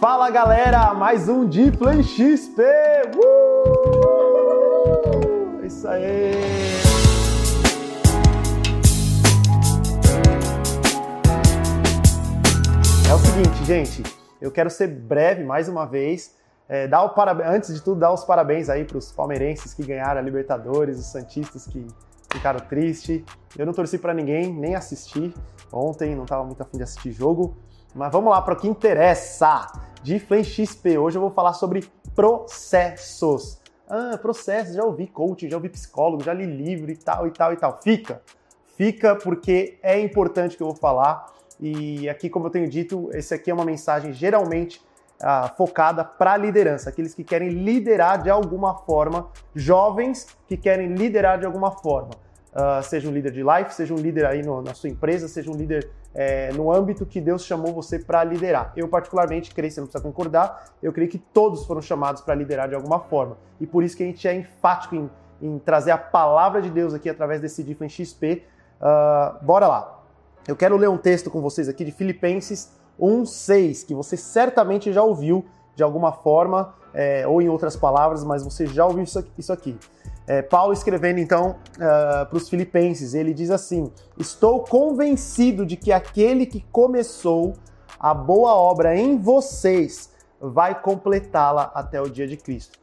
Fala galera, mais um de Play XP! Uh! Isso aí! É o seguinte, gente, eu quero ser breve mais uma vez. É, dar o parabéns, antes de tudo, dar os parabéns aí para os palmeirenses que ganharam a Libertadores, os Santistas que ficaram tristes. Eu não torci para ninguém, nem assisti ontem, não estava muito afim de assistir jogo. Mas vamos lá para o que interessa. De Flame XP, hoje eu vou falar sobre processos. Ah, processos, já ouvi coaching, já ouvi psicólogo, já li livro e tal e tal e tal. Fica, fica porque é importante que eu vou falar. E aqui, como eu tenho dito, esse aqui é uma mensagem geralmente ah, focada para liderança, aqueles que querem liderar de alguma forma, jovens que querem liderar de alguma forma. Uh, seja um líder de life, seja um líder aí no, na sua empresa, seja um líder é, no âmbito que Deus chamou você para liderar. Eu, particularmente, creio, você não precisa concordar, eu creio que todos foram chamados para liderar de alguma forma. E por isso que a gente é enfático em, em trazer a palavra de Deus aqui através desse Different XP. Uh, ah, bora lá. Eu quero ler um texto com vocês aqui de Filipenses 1,6, que você certamente já ouviu de alguma forma, é, ou em outras palavras, mas você já ouviu isso aqui. É, Paulo escrevendo então uh, para os filipenses, ele diz assim: Estou convencido de que aquele que começou a boa obra em vocês vai completá-la até o dia de Cristo.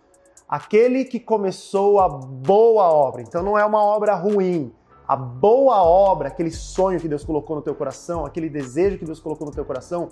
Aquele que começou a boa obra, então não é uma obra ruim, a boa obra, aquele sonho que Deus colocou no teu coração, aquele desejo que Deus colocou no teu coração,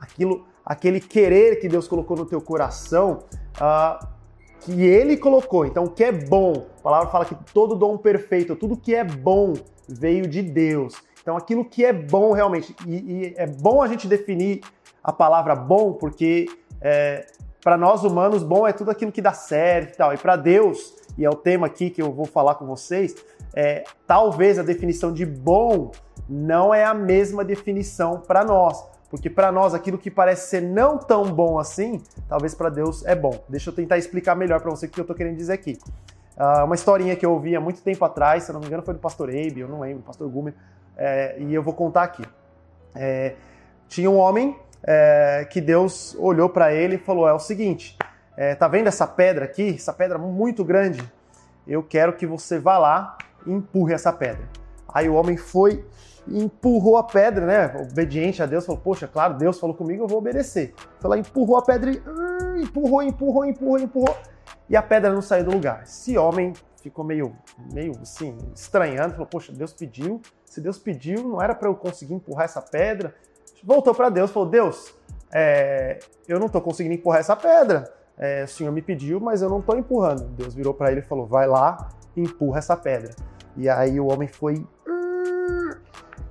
aquilo, aquele querer que Deus colocou no teu coração, uh, que Ele colocou. Então, o que é bom, a palavra fala que todo dom perfeito, tudo que é bom veio de Deus. Então, aquilo que é bom realmente, e, e é bom a gente definir a palavra bom, porque é, para nós humanos, bom é tudo aquilo que dá certo e tal. E para Deus, e é o tema aqui que eu vou falar com vocês, é, talvez a definição de bom não é a mesma definição para nós. Porque para nós aquilo que parece ser não tão bom assim, talvez para Deus é bom. Deixa eu tentar explicar melhor para você o que eu estou querendo dizer aqui. Uh, uma historinha que eu ouvi há muito tempo atrás, se eu não me engano foi do pastor Abe, eu não lembro, pastor Gumer, é, e eu vou contar aqui. É, tinha um homem é, que Deus olhou para ele e falou: é o seguinte, é, tá vendo essa pedra aqui, essa pedra muito grande? Eu quero que você vá lá e empurre essa pedra. Aí o homem foi e empurrou a pedra, né? Obediente a Deus, falou: Poxa, claro, Deus falou comigo, eu vou obedecer. Foi lá, empurrou a pedra e uh, empurrou, empurrou, empurrou, empurrou. E a pedra não saiu do lugar. Esse homem ficou meio, meio assim, estranhando, falou: Poxa, Deus pediu. Se Deus pediu, não era para eu conseguir empurrar essa pedra. Voltou para Deus, falou: Deus, é, eu não estou conseguindo empurrar essa pedra. É, o Senhor me pediu, mas eu não estou empurrando. Deus virou para ele e falou: Vai lá, empurra essa pedra. E aí o homem foi.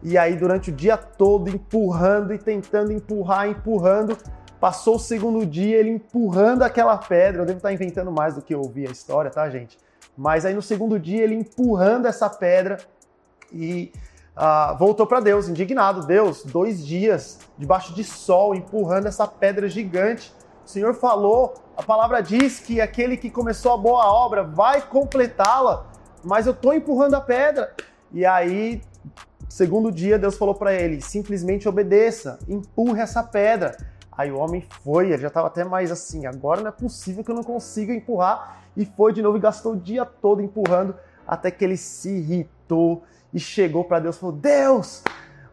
E aí, durante o dia todo, empurrando e tentando empurrar, empurrando. Passou o segundo dia, ele empurrando aquela pedra. Eu devo estar inventando mais do que eu ouvi a história, tá, gente? Mas aí no segundo dia, ele empurrando essa pedra e uh, voltou para Deus, indignado. Deus, dois dias debaixo de sol, empurrando essa pedra gigante. O Senhor falou, a palavra diz que aquele que começou a boa obra vai completá-la mas eu tô empurrando a pedra. E aí, segundo dia, Deus falou para ele: simplesmente obedeça, empurre essa pedra. Aí o homem foi, ele já estava até mais assim, agora não é possível que eu não consiga empurrar. E foi de novo e gastou o dia todo empurrando, até que ele se irritou e chegou para Deus e falou: Deus,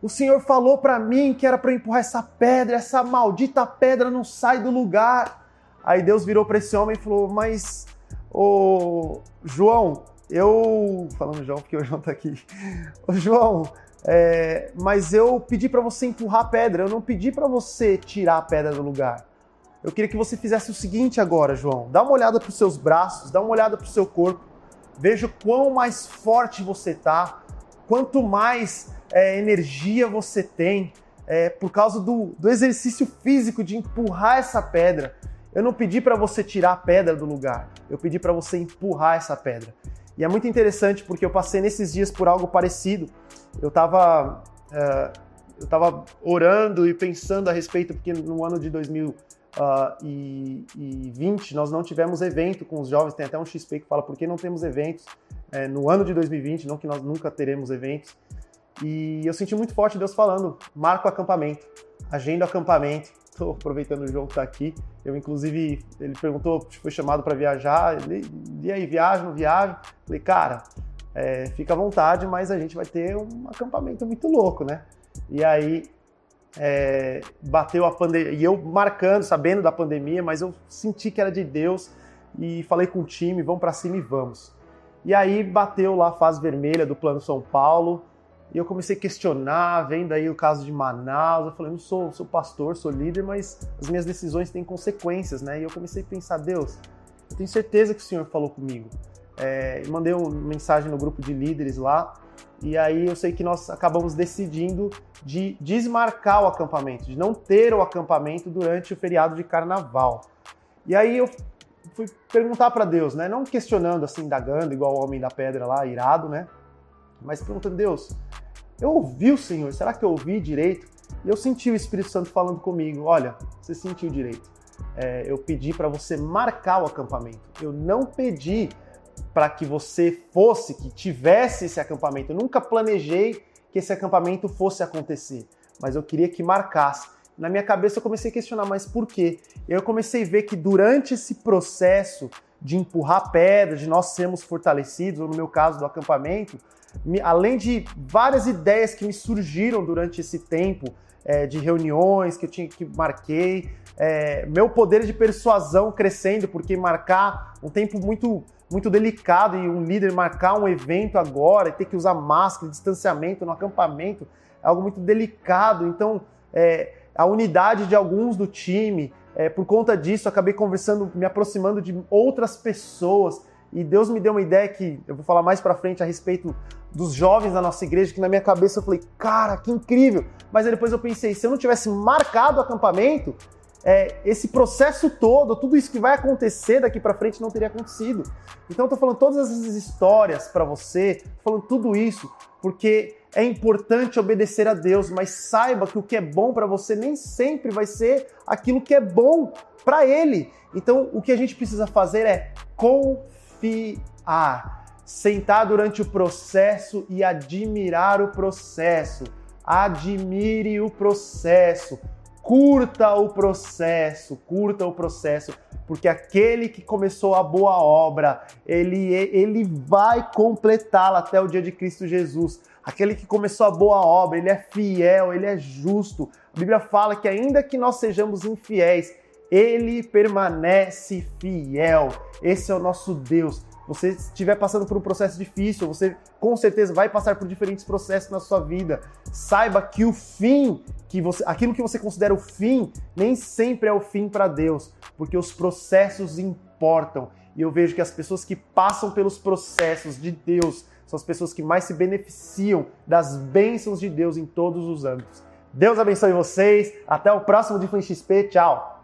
o Senhor falou para mim que era para empurrar essa pedra, essa maldita pedra não sai do lugar. Aí Deus virou para esse homem e falou: Mas, ô João, eu. Falando João, porque o João tá aqui. Ô, João, é, mas eu pedi para você empurrar a pedra, eu não pedi para você tirar a pedra do lugar. Eu queria que você fizesse o seguinte agora, João. Dá uma olhada para os seus braços, dá uma olhada para o seu corpo. Veja quão mais forte você tá, quanto mais é, energia você tem é, por causa do, do exercício físico de empurrar essa pedra. Eu não pedi para você tirar a pedra do lugar, eu pedi para você empurrar essa pedra. E é muito interessante porque eu passei nesses dias por algo parecido. Eu estava uh, eu tava orando e pensando a respeito, porque no ano de 2020 nós não tivemos evento com os jovens. Tem até um XP que fala por que não temos eventos é, no ano de 2020, não que nós nunca teremos eventos. E eu senti muito forte Deus falando: marca o acampamento, agenda o acampamento, estou aproveitando o jogo tá aqui. Eu, inclusive, ele perguntou, foi chamado para viajar. Ele, e aí, viaja, não viaja? Falei, cara, é, fica à vontade, mas a gente vai ter um acampamento muito louco, né? E aí, é, bateu a pandemia, e eu marcando, sabendo da pandemia, mas eu senti que era de Deus e falei com o time, vamos para cima e vamos. E aí bateu lá a fase vermelha do Plano São Paulo, e eu comecei a questionar, vendo aí o caso de Manaus, eu falei, não sou, sou pastor, sou líder, mas as minhas decisões têm consequências, né? E eu comecei a pensar, Deus, eu tenho certeza que o Senhor falou comigo. É, mandei uma mensagem no grupo de líderes lá, e aí eu sei que nós acabamos decidindo de desmarcar o acampamento, de não ter o acampamento durante o feriado de carnaval. E aí eu fui perguntar para Deus, né? Não questionando assim, indagando, igual o homem da pedra lá, irado, né? Mas perguntando, Deus, eu ouvi o Senhor, será que eu ouvi direito? E eu senti o Espírito Santo falando comigo: olha, você sentiu direito. É, eu pedi para você marcar o acampamento. Eu não pedi para que você fosse, que tivesse esse acampamento. Eu nunca planejei que esse acampamento fosse acontecer, mas eu queria que marcasse. Na minha cabeça eu comecei a questionar, mas por quê? Eu comecei a ver que durante esse processo de empurrar pedra, de nós sermos fortalecidos, ou no meu caso do acampamento, além de várias ideias que me surgiram durante esse tempo é, de reuniões que eu tinha que marquei, é, meu poder de persuasão crescendo, porque marcar um tempo muito muito delicado e um líder marcar um evento agora e ter que usar máscara, distanciamento no acampamento é algo muito delicado. Então, é, a unidade de alguns do time, é, por conta disso, acabei conversando, me aproximando de outras pessoas e Deus me deu uma ideia que eu vou falar mais para frente a respeito dos jovens da nossa igreja, que na minha cabeça eu falei, cara, que incrível. Mas aí depois eu pensei, se eu não tivesse marcado o acampamento, é, esse processo todo, tudo isso que vai acontecer daqui para frente não teria acontecido. Então eu tô falando todas essas histórias para você, falando tudo isso porque é importante obedecer a Deus, mas saiba que o que é bom para você nem sempre vai ser aquilo que é bom para ele. Então o que a gente precisa fazer é confiar sentar durante o processo e admirar o processo. Admire o processo, curta o processo, curta o processo, porque aquele que começou a boa obra, ele, ele vai completá-la até o dia de Cristo Jesus. Aquele que começou a boa obra, ele é fiel, ele é justo. A Bíblia fala que ainda que nós sejamos infiéis, ele permanece fiel. Esse é o nosso Deus. Você estiver passando por um processo difícil, você com certeza vai passar por diferentes processos na sua vida. Saiba que o fim, que você, aquilo que você considera o fim, nem sempre é o fim para Deus, porque os processos importam. E eu vejo que as pessoas que passam pelos processos de Deus são as pessoas que mais se beneficiam das bênçãos de Deus em todos os âmbitos. Deus abençoe vocês. Até o próximo de XP. Tchau.